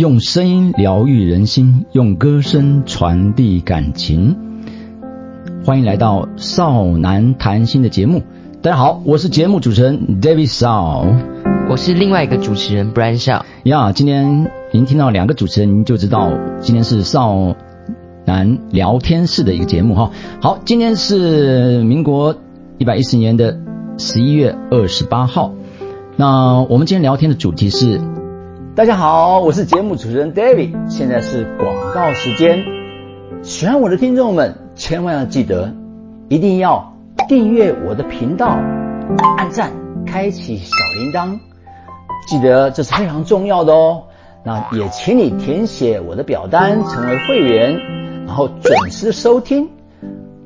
用声音疗愈人心，用歌声传递感情。欢迎来到少男谈心的节目。大家好，我是节目主持人 David Shaw，，我是另外一个主持人 Brian Shaw。呀，今天您听到两个主持人，您就知道今天是少男聊天室的一个节目哈。好，今天是民国一百一十年的十一月二十八号。那我们今天聊天的主题是，大家好，我是节目主持人 David，现在是广告时间。喜欢我的听众们，千万要记得，一定要订阅我的频道，按赞，开启小铃铛，记得这是非常重要的哦。那也请你填写我的表单，成为会员，然后准时收听。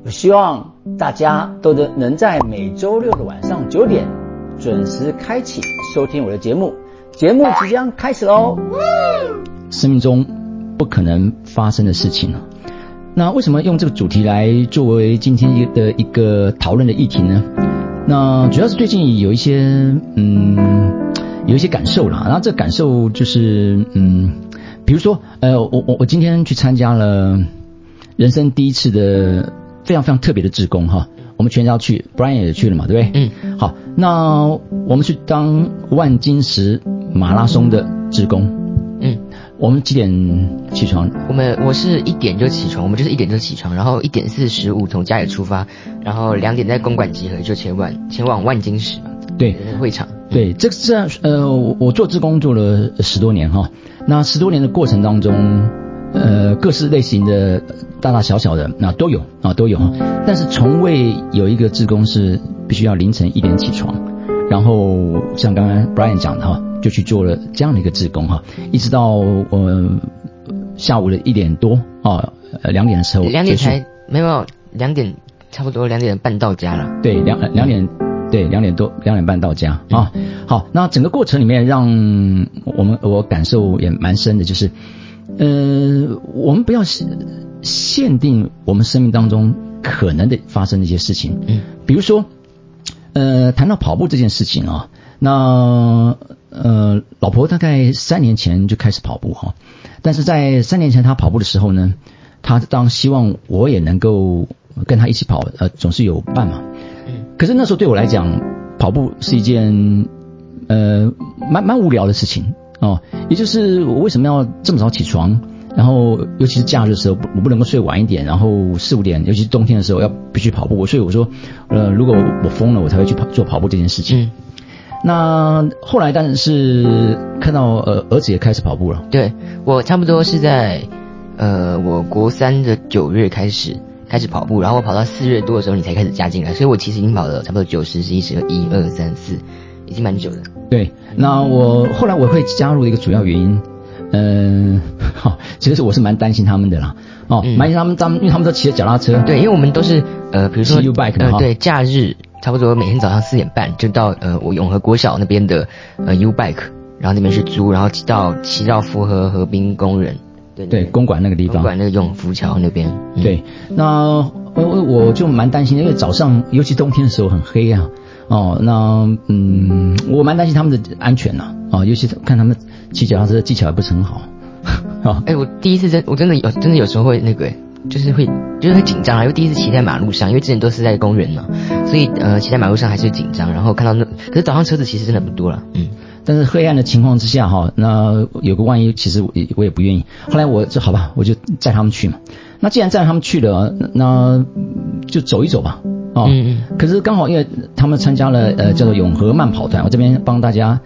我希望大家都能能在每周六的晚上九点。准时开启收听我的节目，节目即将开始喽。生命中不可能发生的事情啊，那为什么用这个主题来作为今天的一个讨论的议题呢？那主要是最近有一些嗯有一些感受啦，然后这感受就是嗯，比如说呃我我我今天去参加了人生第一次的非常非常特别的志工哈。我们全家去，Brian 也去了嘛，对不对？嗯。好，那我们去当万金石马拉松的职工。嗯。我们几点起床？我们我是一点就起床，我们就是一点就起床，然后一点四十五从家里出发，然后两点在公馆集合，就前往前往万金石。对。会场。对，这个是呃，我做职工做了十多年哈，那十多年的过程当中。呃，各式类型的大大小小的那都有啊，都有。但是从未有一个志工是必须要凌晨一点起床，然后像刚刚 Brian 讲的哈，就去做了这样的一个志工哈，一直到呃下午的一点多啊，呃两点的时候，两点才没有两点差不多两点半到家了。对，两两点对两点多两点半到家啊。好，那整个过程里面让我们我感受也蛮深的，就是。呃，我们不要限定我们生命当中可能的发生的一些事情。嗯，比如说，呃，谈到跑步这件事情啊，那呃，老婆大概三年前就开始跑步哈，但是在三年前她跑步的时候呢，她当希望我也能够跟她一起跑，呃，总是有伴嘛。可是那时候对我来讲，跑步是一件呃蛮蛮无聊的事情。哦，也就是我为什么要这么早起床，然后尤其是假日的时候，我不能够睡晚一点，然后四五点，尤其是冬天的时候要必须跑步。所以我说，呃，如果我疯了，我才会去跑做跑步这件事情。嗯。那后来，当然是看到呃儿子也开始跑步了。对，我差不多是在呃我国三的九月开始开始跑步，然后我跑到四月多的时候，你才开始加进来，所以我其实已经跑了差不多九十、十一、十二、一二三四。已经蛮久了。对，那我后来我会加入的一个主要原因，嗯，好，其实我是蛮担心他们的啦。哦，蛮担心他们，他们因为他们都骑着脚踏车。对，因为我们都是呃，比如说 U bike 呃，对，假日差不多每天早上四点半就到呃我永和国小那边的呃 U bike，然后那边是租，然后骑到骑到福和河滨工人。对对，公馆那个地方。公馆那个永福桥那边。对，那我我我就蛮担心，因为早上尤其冬天的时候很黑啊。哦，那嗯，我蛮担心他们的安全呐，啊，尤其是看他们骑脚踏车技巧也不是很好，啊，哎，我第一次真我真的有真的有时候会那个，就是会就是会紧张啊，因为第一次骑在马路上，因为之前都是在公园嘛，所以呃骑在马路上还是紧张，然后看到那可是早上车子其实真的不多了，嗯，但是黑暗的情况之下哈，那有个万一，其实我我也不愿意，后来我就好吧，我就载他们去嘛，那既然载他们去了，那就走一走吧。哦，嗯嗯，可是刚好因为他们参加了呃叫做永和慢跑团，我这边帮大家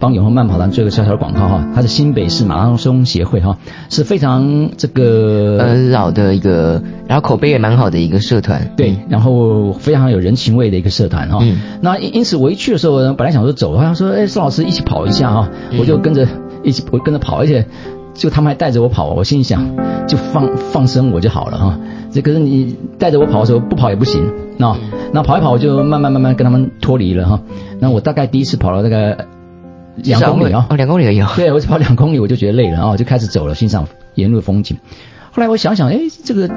帮永和慢跑团做一个小小的广告哈，它是新北市马拉松协会哈，是非常这个呃老的一个，然后口碑也蛮好的一个社团，对，然后非常有人情味的一个社团哈，那因此我一去的时候，本来想说走，好像说哎宋老师一起跑一下哈，我就跟着一起我跟着跑，而且。就他们还带着我跑，我心里想，就放放生我就好了哈。这可是你带着我跑的时候不跑也不行，那那跑一跑我就慢慢慢慢跟他们脱离了哈。那我大概第一次跑了大概两公里啊，哦两公里而已。对，我跑两公里我就觉得累了啊，就开始走了，欣赏沿路的风景。后来我想想，哎，这个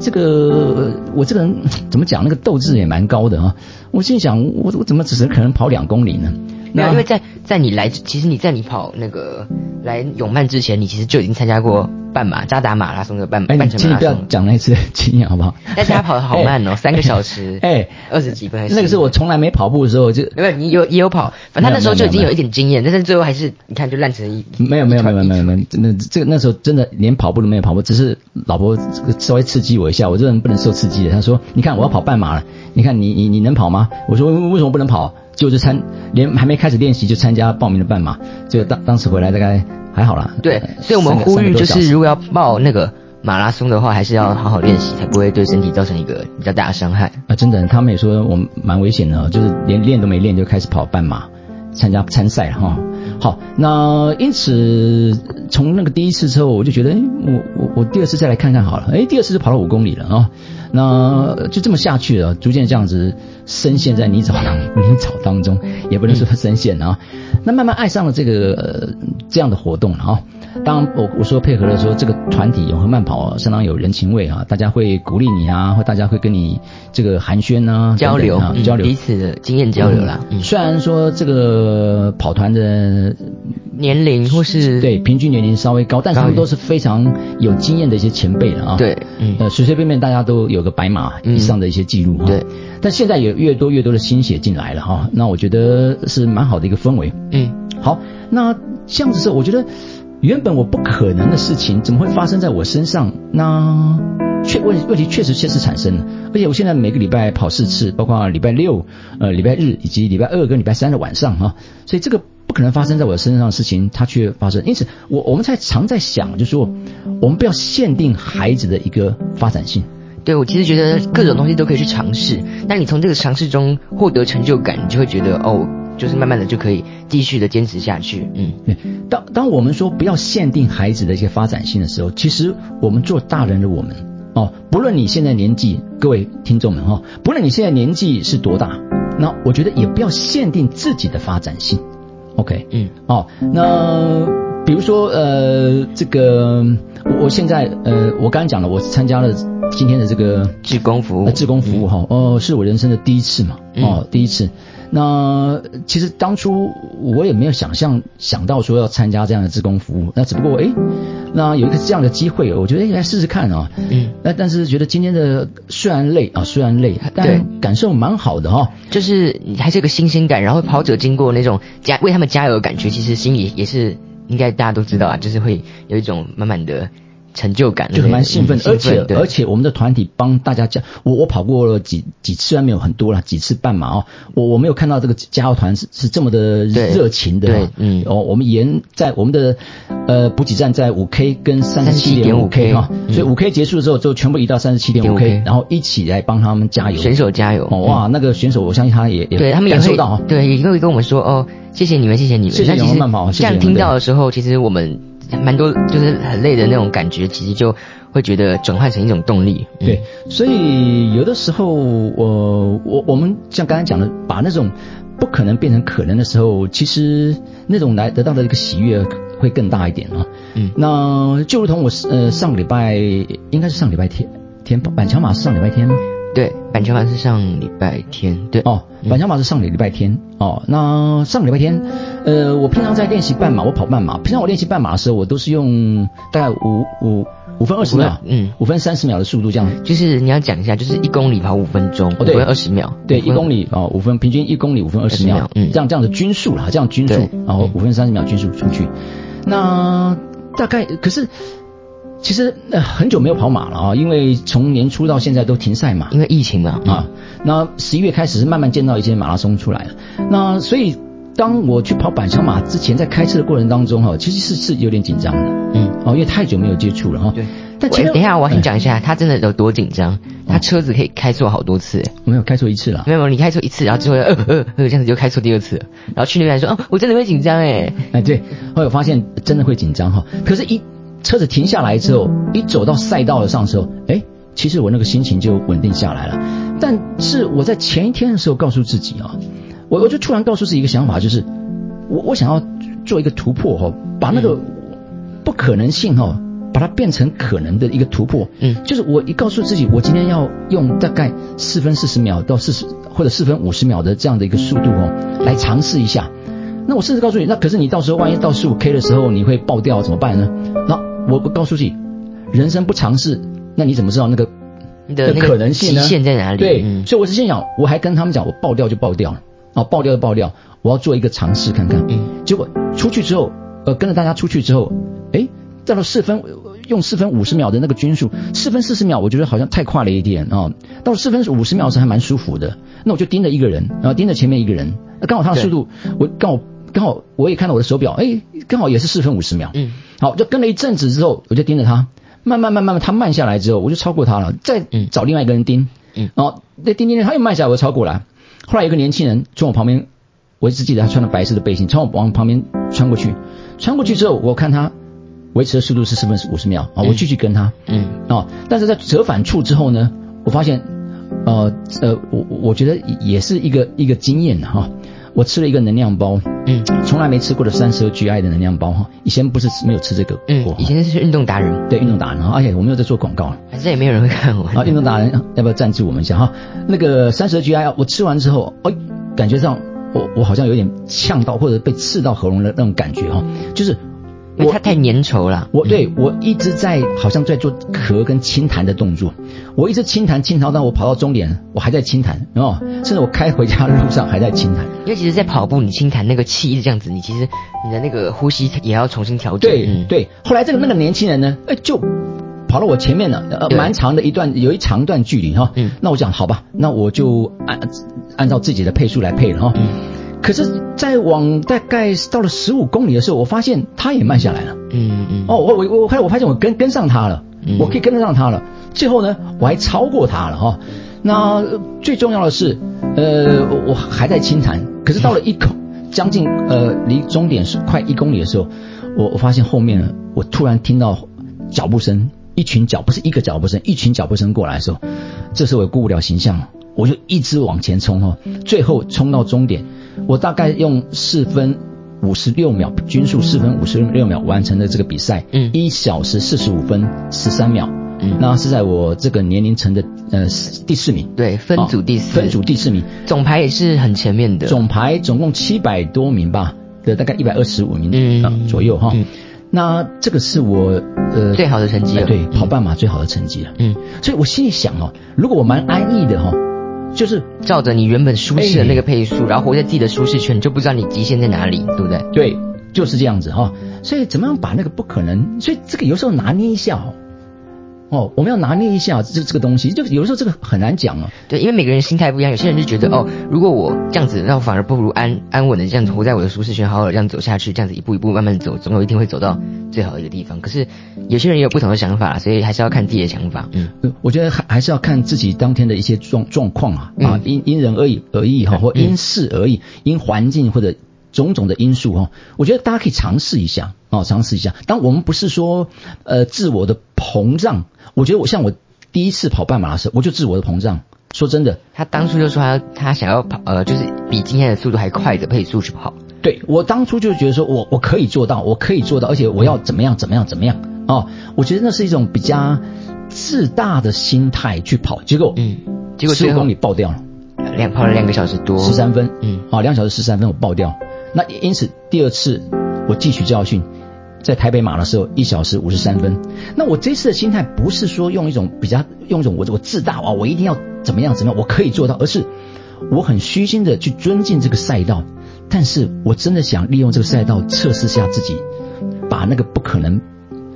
这个我这个人 怎么讲，那个斗志也蛮高的啊。我心想，我我怎么只是可能跑两公里呢？那因为在在你来，其实你在你跑那个来永曼之前，你其实就已经参加过半马扎达马拉松的半哎，半你请你不要程马拉松。讲那次经验好不好？但是他跑得好慢哦，哎三个小时，哎，二十几分？那个是我从来没跑步的时候就没有，你有也有跑，反正他那时候就已经有一点经验，但是最后还是你看就烂成一没有没有没有没有没有有，没有，真的这个那时候真的连跑步都没有跑步，只是老婆这个稍微刺激我一下，我这人不能受刺激的。他说：“你看我要跑半马了，你看你你你能跑吗？”我说：“为为什么不能跑？”就参连还没开始练习就参加报名的半马，就当当时回来大概还好啦。对呃，所以我们呼吁就是如果要报那个马拉松的话，还是要好好练习，才不会对身体造成一个比较大的伤害。啊，真的，他们也说我们蛮危险的哦，就是连练都没练就开始跑半马，参加参赛了哈。好，那因此从那个第一次之后，我就觉得，哎，我我我第二次再来看看好了。哎，第二次就跑了五公里了啊、那就这么下去了，逐渐这样子深陷在泥沼当泥沼当中，也不能说深陷啊。那慢慢爱上了这个、呃、这样的活动了啊。当然我我说配合的时候，这个团体永和慢跑相当有人情味啊，大家会鼓励你啊，或大家会跟你这个寒暄啊，交流交流彼此的经验交流啦。嗯，虽然说这个跑团的年龄或是对平均年龄稍微高，但是他们都是非常有经验的一些前辈了啊。对，嗯，呃，随随便便大家都有个白马以上的一些记录哈。对，但现在有越多越多的新血进来了哈，那我觉得是蛮好的一个氛围。嗯，好，那这样子是我觉得原本我不可能的事情，怎么会发生在我身上？那确问问题确实确实产生了，而且我现在每个礼拜跑四次，包括礼拜六、呃礼拜日以及礼拜二跟礼拜三的晚上哈，所以这个不可能发生在我身上的事情，它却发生。因此，我我们才常在想，就是说我们不要限定孩子的一个发展性。对我其实觉得各种东西都可以去尝试，但你从这个尝试中获得成就感，你就会觉得哦，就是慢慢的就可以继续的坚持下去。嗯，对，当当我们说不要限定孩子的一些发展性的时候，其实我们做大人的我们哦，不论你现在年纪，各位听众们哈、哦，不论你现在年纪是多大，那我觉得也不要限定自己的发展性。OK，嗯，哦，那比如说呃，这个我我现在呃，我刚刚讲了，我参加了今天的这个志工服务，呃，志工服务哈，哦，是我人生的第一次嘛，哦，第一次。那其实当初我也没有想象想到说要参加这样的志工服务，那只不过哎，那有一个这样的机会，我觉得哎来试试看啊。嗯，那但是觉得今天的虽然累啊，虽然累，但感受蛮好的哈。就是你还是有个新鲜感，然后跑者经过那种加为他们加油的感觉，其实心里也是应该大家都知道啊，就是会有一种满满的。成就感就是蛮兴奋，嗯而且而且我们的团体帮大家加，我我跑过了几几次，虽然没有很多啦，几次半马哦，我我没有看到这个加油团是是这么的热情的，对，嗯，哦，我们沿在我们的呃补给站在五 K 跟三十七点五 K 哈，所以五 K 结束的时候就全部移到三十七点五 K，然后一起来帮他们加油，选手加油，哦哇，那个选手我相信他也也对他们也会感受到，对，也会跟我们说哦，谢谢你们，谢谢你们，谢谢你们慢跑，这样听到的时候，其实我们蛮多就是很累的那种感觉，其实就。会觉得转换成一种动力，嗯、对，所以有的时候，我我我们像刚才讲的，把那种不可能变成可能的时候，其实那种来得到的一个喜悦会更大一点啊。嗯，那就如同我呃上个礼拜应该是上礼拜天天板桥马是上礼拜天吗？对，板桥马是上礼拜天，对哦，板桥马是上礼拜天哦。那上礼拜天，呃，我平常在练习半马，我跑半马，平常我练习半马的时候，我都是用大概五五。五分二十秒，嗯，五分三十秒的速度这样。就是你要讲一下，就是一公里跑五分钟，哦，对，二十秒，对，一公里哦，五分平均一公里五分二十秒，嗯，这样这样的均速啦，这样均速，然后五分三十秒均速出去。那大概可是其实呃很久没有跑马了啊，因为从年初到现在都停赛嘛，因为疫情嘛啊。那十一月开始是慢慢见到一些马拉松出来了，那所以。当我去跑板桥马之前，在开车的过程当中哈，其实是是有点紧张的，嗯，哦，因为太久没有接触了哈。对。但前等一下，我要先讲一下，他真的有多紧张。他车子可以开错好多次，没有开错一次了。没有，你开错一次，然后之后呃呃呃，这样子就开错第二次，然后去那边说，哦，我真的会紧张哎。哎，对，后来我发现真的会紧张哈。可是，一车子停下来之后，一走到赛道的上时候，哎，其实我那个心情就稳定下来了。但是我在前一天的时候告诉自己啊，我我就突然告诉自己一个想法，就是。我我想要做一个突破哈，把那个不可能性哈，把它变成可能的一个突破。嗯，就是我一告诉自己，我今天要用大概四分四十秒到四十或者四分五十秒的这样的一个速度哦，来尝试一下。那我甚至告诉你，那可是你到时候万一到十五 K 的时候你会爆掉怎么办呢？那我我告诉自己，人生不尝试，那你怎么知道那个你的那个可能性呢？极限在哪里？对，嗯所以我是心想，我还跟他们讲，我爆掉就爆掉了，啊，爆掉就爆掉，我要做一个尝试看看。嗯结果出去之后，呃，跟着大家出去之后，哎，到了四分，呃用四分五十秒的那个均速，四分四十秒，我觉得好像太快了一点啊、到了四分五十秒的时候还蛮舒服的，那我就盯着一个人，然后盯着前面一个人，那刚好他的速度，我刚好刚好我也看到我的手表，哎，刚好也是四分五十秒，嗯，好，就跟了一阵子之后，我就盯着他，慢慢慢慢慢，他慢下来之后，我就超过他了，再嗯找另外一个人盯，嗯然后那盯盯盯，他又慢下来，我超过来。后来有个年轻人从我旁边，我一直记得他穿了白色的背心，从我往旁边穿过去，穿过去之后，我看他维持的速度是四分五十秒啊，我继续跟他，嗯哦，但是在折返处之后呢，我发现，呃呃，我我觉得也是一个一个经验哈、我吃了一个能量包，嗯从来没吃过的三十二 GI 的能量包哈，以前不是没有吃这个过嗯，以前是运动达人，对运动达人哈，而且我没有在做广告了。反正也没有人会看我。啊，运动达人要不要赞助我们一下哈？那个三十 GI，我吃完之后，哎，感觉上我我好像有点呛到或者被刺到喉咙的那种感觉哈，就是我因为它太粘稠了。我对我一直在好像在做咳跟轻弹的动作，我一直轻弹轻弹到我跑到终点，我还在轻弹哦，甚至我开回家的路上还在轻弹。因为其实，在跑步你轻弹那个气一直这样子，你其实你的那个呼吸也要重新调整。对、嗯，对，后来这个那个年轻人呢，哎，就跑到我前面了，呃，蛮长的一段，有一长段距离哈。嗯那我讲好吧，那我就按按照自己的配速来配了哈。嗯可是，在往大概到了十五公里的时候，我发现他也慢下来了。嗯嗯。哦，我我我我发我发现我跟跟上他了，嗯我可以跟得上他了。最后呢，我还超过他了哈、那呃最重要的是，呃，我我还在轻弹，可是到了一口将近呃离终点是快一公里的时候，我我发现后面呢，我突然听到脚步声，一群脚不是一个脚步声，一群脚步声过来的时候，这时候我顾不了形象了，我就一直往前冲哦，最后冲到终点，我大概用四分。五十六秒，均速四分五十六秒完成了这个比赛，嗯一小时四十五分十三秒，嗯那是在我这个年龄层的呃第四名，对，分组第四，哦分组第四名，总排也是很前面的。总排总共七百多名吧，的大概一百二十五名、嗯呃左右哈。嗯那这个是我呃最好的成绩了哎对，嗯跑半马最好的成绩了。嗯，所以我心里想哦，如果我蛮安逸的哈、就是照着你原本舒适的那个哎配速，然后活在自己的舒适圈，你就不知道你极限在哪里，对不对？对，就是这样子哈、所以怎么样把那个不可能，所以这个有时候拿捏一下哦。哦，我们要拿捏一下这这个东西，就有的时候这个很难讲哦。对，因为每个人心态不一样，有些人就觉得哦，如果我这样子，那我反而不如安安稳的这样子活在我的舒适圈，好好的这样走下去，这样子一步一步慢慢走，总有一天会走到最好的一个地方。可是有些人也有不同的想法，所以还是要看自己的想法。嗯，呃我觉得还还是要看自己当天的一些状状况啊，啊，嗯因因人而异而异哈，或嗯因事而异，因环境或者种种的因素哈，我觉得大家可以尝试一下哦，尝试一下。当我们不是说呃自我的膨胀，我觉得我像我第一次跑半马的时候，我就自我的膨胀。说真的，他当初就说他他想要跑，呃，就是比今天的速度还快的配速去跑。对我当初就觉得说我我可以做到，我可以做到，而且我要怎么样怎么样怎么样哦，我觉得那是一种比较自大的心态去跑，结果嗯，结果最后十五公里爆掉了。两跑了两个小时多，十三分，嗯啊，两小时十三分我爆掉。那因此第二次我汲取教训，在台北马的时候一小时五十三分。那我这次的心态不是说用一种比较用一种我我自大啊，我一定要怎么样怎么样，我可以做到，而是我很虚心的去尊敬这个赛道，但是我真的想利用这个赛道测试下自己，把那个不可能，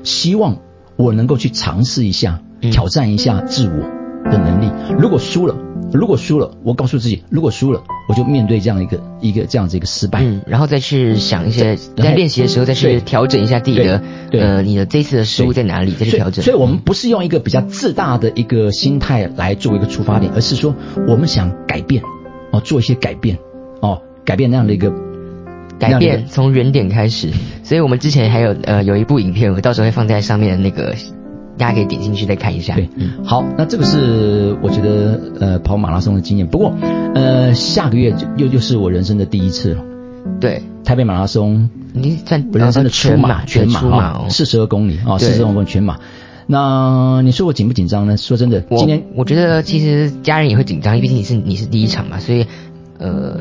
希望我能够去尝试一下，挑战一下自我的能力。如果输了，如果输了，我告诉自己，如果输了，我就面对这样一个一个这样子一个失败。嗯，然后再去想一些，在练习的时候再去调整一下自己的，呃，你的这次的失误在哪里，再去调整。所以我们不是用一个比较自大的一个心态来作为一个出发点，而是说我们想改变，哦，做一些改变，哦，改变那样的一个改变从原点开始。所以我们之前还有呃有一部影片，我到时候会放在上面的那个，大家可以点进去再看一下。对，嗯，好，那这个是我觉得呃跑马拉松的经验。不过呃下个月就又又是我人生的第一次了，对，台北马拉松，你算我人生的全初马，全马出马哦。四十二公里啊，四十二公里全马。那你说我紧不紧张呢？说真的，我今年我觉得其实家人也会紧张，毕竟你是你是第一场嘛，所以呃，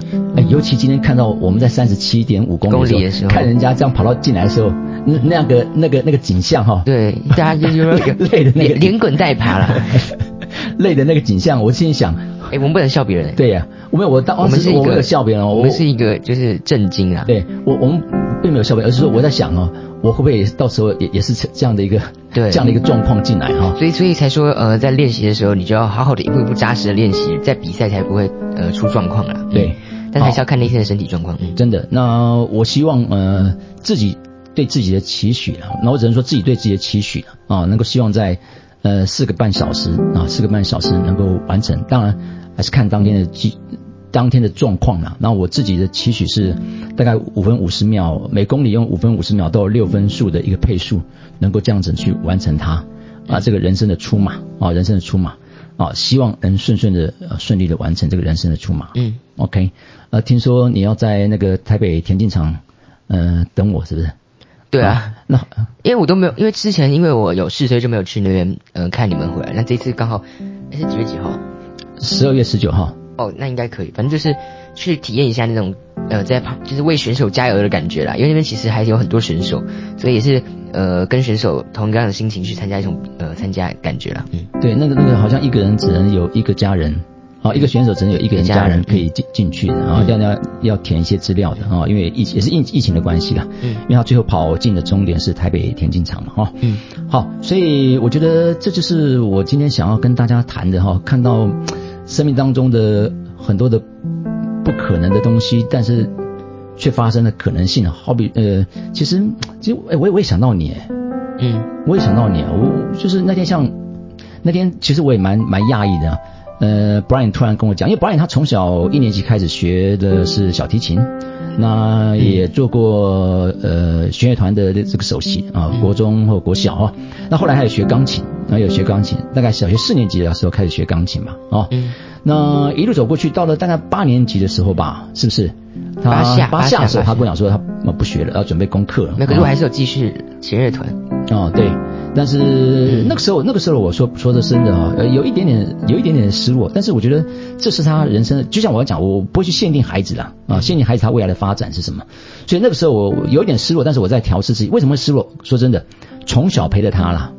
尤其今天看到我们在三十七点五公里的时候，看人家这样跑到进来的时候，那那个那个那个景象哈，对，大家就是说 累的那个连滚带爬了，累的那个景象，我心里想，哎，我们不能笑别人，对呀，我没有，我当我们是一个笑别人，我们是一个就是震惊啊，对我我们并没有笑别人，而是说我在想哦。我会不会到时候也也是这样的一个 对这样的一个状况进来哈？所以所以才说呃，在练习的时候，你就要好好的一步一步扎实的练习，在比赛才不会呃出状况了。对，但还是要看那天的身体状况。真的，那我希望呃自己对自己的期许了，那我只能说自己对自己的期许了啊，能够希望在呃四个半小时啊四个半小时能够完成，当然还是看当天的机。当天的状况啦，那我自己的期许是大概五分五十秒，每公里用五分五十秒到六分数的一个配速，能够这样子去完成它啊，这个人生的出马啊，人生的出马啊，希望能顺顺的顺利的完成这个人生的出马。嗯，OK，呃，听说你要在那个台北田径场呃等我是不是？对啊，那因为我都没有，因为之前因为我有事，所以就没有去那边呃看你们回来。那这次刚好是几月几号？十二月十九号。哦，那应该可以，反正就是去体验一下那种呃，在旁就是为选手加油的感觉啦。因为那边其实还有很多选手，所以也是呃跟选手同样的心情去参加一种呃参加感觉啦。嗯，对，那个那个好像一个人只能有一个家人，啊，一个选手只能有一个人家人可以进进去的，然后要要要填一些资料的啊，因为疫也是疫疫情的关系啦。嗯，因为他最后跑进的终点是台北田径场嘛，哈。嗯，好，所以我觉得这就是我今天想要跟大家谈的哈，看到。生命当中的很多的不可能的东西，但是却发生了可能性。好比呃，其实其实哎，我也我也想到你，嗯，我也想到你。我就是那天像那天，其实我也蛮蛮讶异的。呃，Brian 突然跟我讲，因为 Brian 他从小一年级开始学的是小提琴，那也做过呃弦乐团的这个首席啊，国中或国小啊。那后来还有学钢琴。然后有学钢琴，大概小学四年级的时候开始学钢琴嘛，哦，那一路走过去，到了大概八年级的时候吧，是不是？八下八下的时候，他跟我讲说他不学了，要准备功课了。那可是我还是有继续弦乐团。哦，对，但是那个时候那个时候我说说的真的啊，呃，有一点点有一点点失落，但是我觉得这是他人生，就像我要讲，我不会去限定孩子啦，啊，限定孩子他未来的发展是什么，所以那个时候我有一点失落，但是我在调试自己，为什么会失落？说真的，从小陪着他了。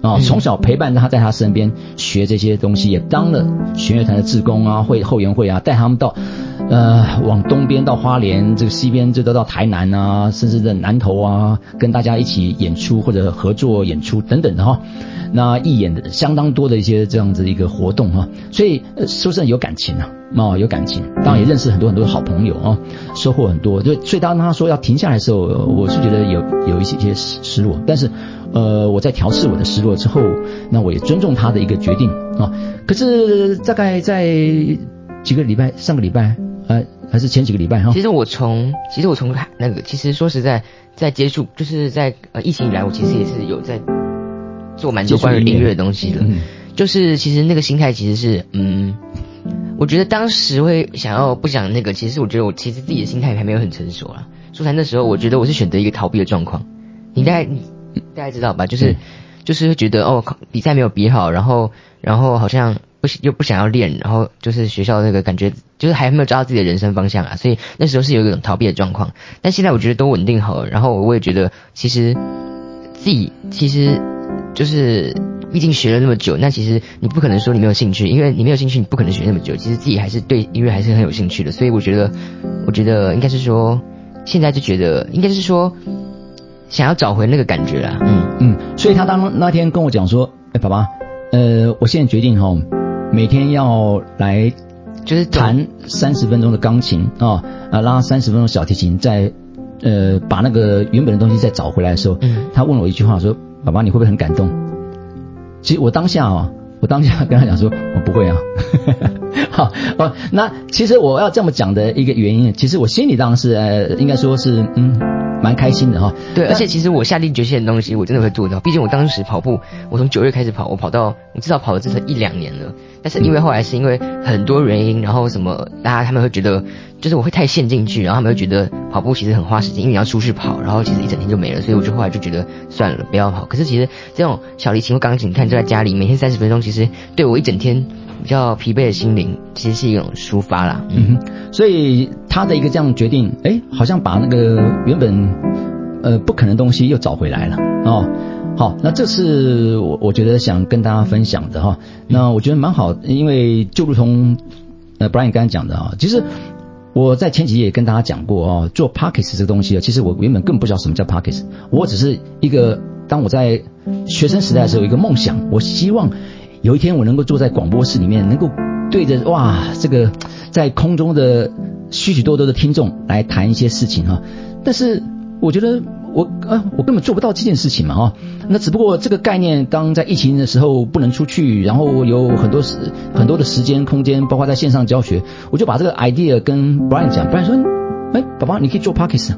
啊，从小陪伴他在他身边学这些东西，也当了弦乐团的志工啊，会后援会啊，带他们到呃往东边到花莲，这个西边这都到台南啊，甚至在南投啊，跟大家一起演出或者合作演出等等的哈。那一演的相当多的一些这样子一个活动哈，所以说是有感情啊，啊有感情，当然也认识很多很多好朋友啊，收获很多。就所以当他说要停下来的时候，我是觉得有有一些些失落，但是。呃，我在调试我的失落之后，那我也尊重他的一个决定啊。可是大概在几个礼拜，上个礼拜，呃，还是前几个礼拜哈。其实我从，其实我从那个，其实说实在，在接触，就是在呃疫情以来，我其实也是有在做蛮多关于音乐的东西的。就是其实那个心态其实是，嗯，我觉得当时会想要不想那个，其实我觉得我其实自己的心态还没有很成熟啊。说来那时候，我觉得我是选择一个逃避的状况。你大概。大概知道吧？就是，就是觉得哦，比赛没有比好，然后，然后好像又不想要练，然后就是学校那个感觉，就是还没有找到自己的人生方向啊。所以那时候是有一种逃避的状况。但现在我觉得都稳定好了，然后我也觉得其实自己其实就是毕竟学了那么久，那其实你不可能说你没有兴趣，因为你没有兴趣，你不可能学那么久。其实自己还是对音乐还是很有兴趣的。所以我觉得，我觉得应该是说，现在就觉得应该是说。想要找回那个感觉啊，嗯嗯，所以他当那天跟我讲说，哎，爸爸，呃，我现在决定哈，每天要来就是弹三十分钟的钢琴啊，啊，拉三十分钟小提琴，再呃把那个原本的东西再找回来的时候，嗯，他问我一句话说，爸爸你会不会很感动？其实我当下啊，我当下跟他讲说，我不会啊。好哦，那其实我要这么讲的一个原因，其实我心里当然是呃，应该说是嗯，蛮开心的哈。对，而且其实我下定决心的东西，我真的会做到。毕竟我当时跑步，我从九月开始跑，我跑到我至少跑了至少一两年了。但是因为后来是因为很多原因，然后什么大家他们会觉得，就是我会太陷进去，然后他们会觉得跑步其实很花时间，因为你要出去跑，然后其实一整天就没了。所以我就后来就觉得算了，不要跑。可是其实这种小提琴或钢琴，你看就在家里每天三十分钟，其实对我一整天。比较疲惫的心灵，其实是一种抒发啦。嗯哼，所以他的一个这样决定，哎，好像把那个原本呃不可能东西又找回来了哦。好，那这是我我觉得想跟大家分享的哈。那我觉得蛮好，因为就如同呃 Brian 刚才讲的啊，其实我在前几集也跟大家讲过哦，做 Pockets 这个东西啊，其实我原本更不知道什么叫 Pockets，我只是一个当我在学生时代的时候一个梦想，我希望有一天我能够坐在广播室里面，能够对着哇这个在空中的许许多多的听众来谈一些事情哈。但是我觉得。我啊，我根本做不到这件事情嘛啊！那只不过这个概念，当在疫情的时候不能出去，然后有很多时很多的时间空间，包括在线上教学，我就把这个 idea 跟 Brian 讲，Brian 说：“哎，宝宝，你可以做 Pockets。”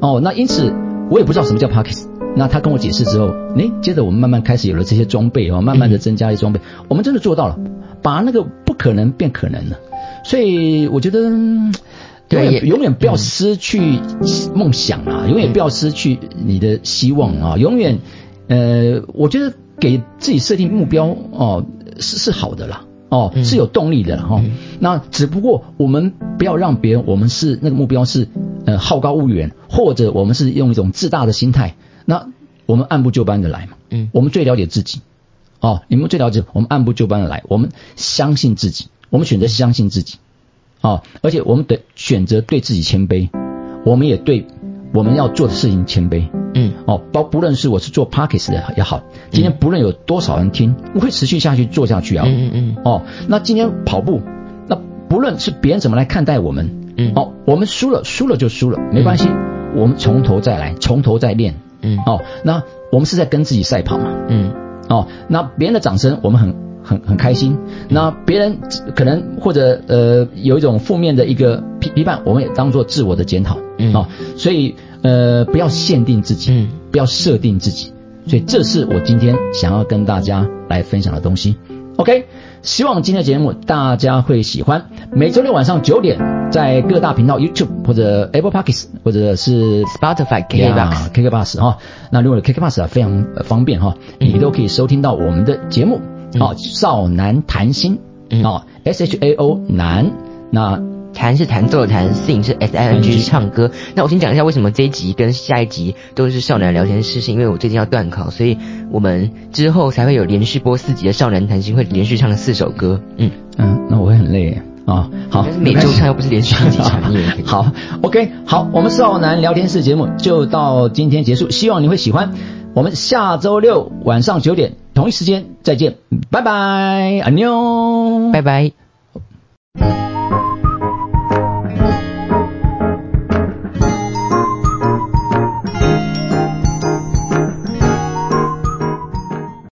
哦，那因此我也不知道什么叫 Pockets。那他跟我解释之后，诶，接着我们慢慢开始有了这些装备哦，慢慢的增加一些装备，我们真的做到了，把那个不可能变可能了。所以我觉得。永远永远不要失去梦想啊！永远不要失去你的希望啊！永远，呃，我觉得给自己设定目标哦，是是好的啦，哦，是有动力的哈。那只不过我们不要让别人，我们是那个目标是呃好高骛远，或者我们是用一种自大的心态。那我们按部就班的来嘛。嗯，我们最了解自己哦，你们最了解，我们按部就班的来，我们相信自己，我们选择相信自己。哦！而且我们得选择对自己谦卑，我们也对我们要做的事情谦卑。嗯，哦，包不论是我是做 Parkes 的也好，今天不论有多少人听，我会持续下去做下去啊。嗯嗯嗯。哦，那今天跑步，那不论是别人怎么来看待我们，嗯，哦，我们输了，输了就输了，没关系，我们从头再来，从头再练。嗯，哦，那我们是在跟自己赛跑嘛。嗯，哦，那别人的掌声，我们很。很很开心，那别人可能或者呃有一种负面的一个批批判，我们也当做自我的检讨，嗯，哦，所以呃不要限定自己，嗯。不要设定自己，所以这是我今天想要跟大家来分享的东西。OK，希望今天的节目大家会喜欢。每周六晚上九点，在各大频道 YouTube 或者 Apple Podcasts 或者是 Spotify、KKBox、KKBox 哈，那如果 KKBox 非常方便哈，你都可以收听到我们的节目。哦，少男谈心，哦，S H A O 男，那弹是弹奏的弹，sing 是 S I N G 唱歌。那我先讲一下为什么这一集跟下一集都是少男聊天室，是因为我最近要断考，所以我们之后才会有连续播四集的少男谈心，会连续唱四首歌。嗯嗯，那我会很累啊。好，每周唱又不是连续一集唱，好，OK，好，我们少男聊天室节目就到今天结束，希望你会喜欢。我们下周六晚上九点同一时间再见，拜拜，阿妞，拜拜。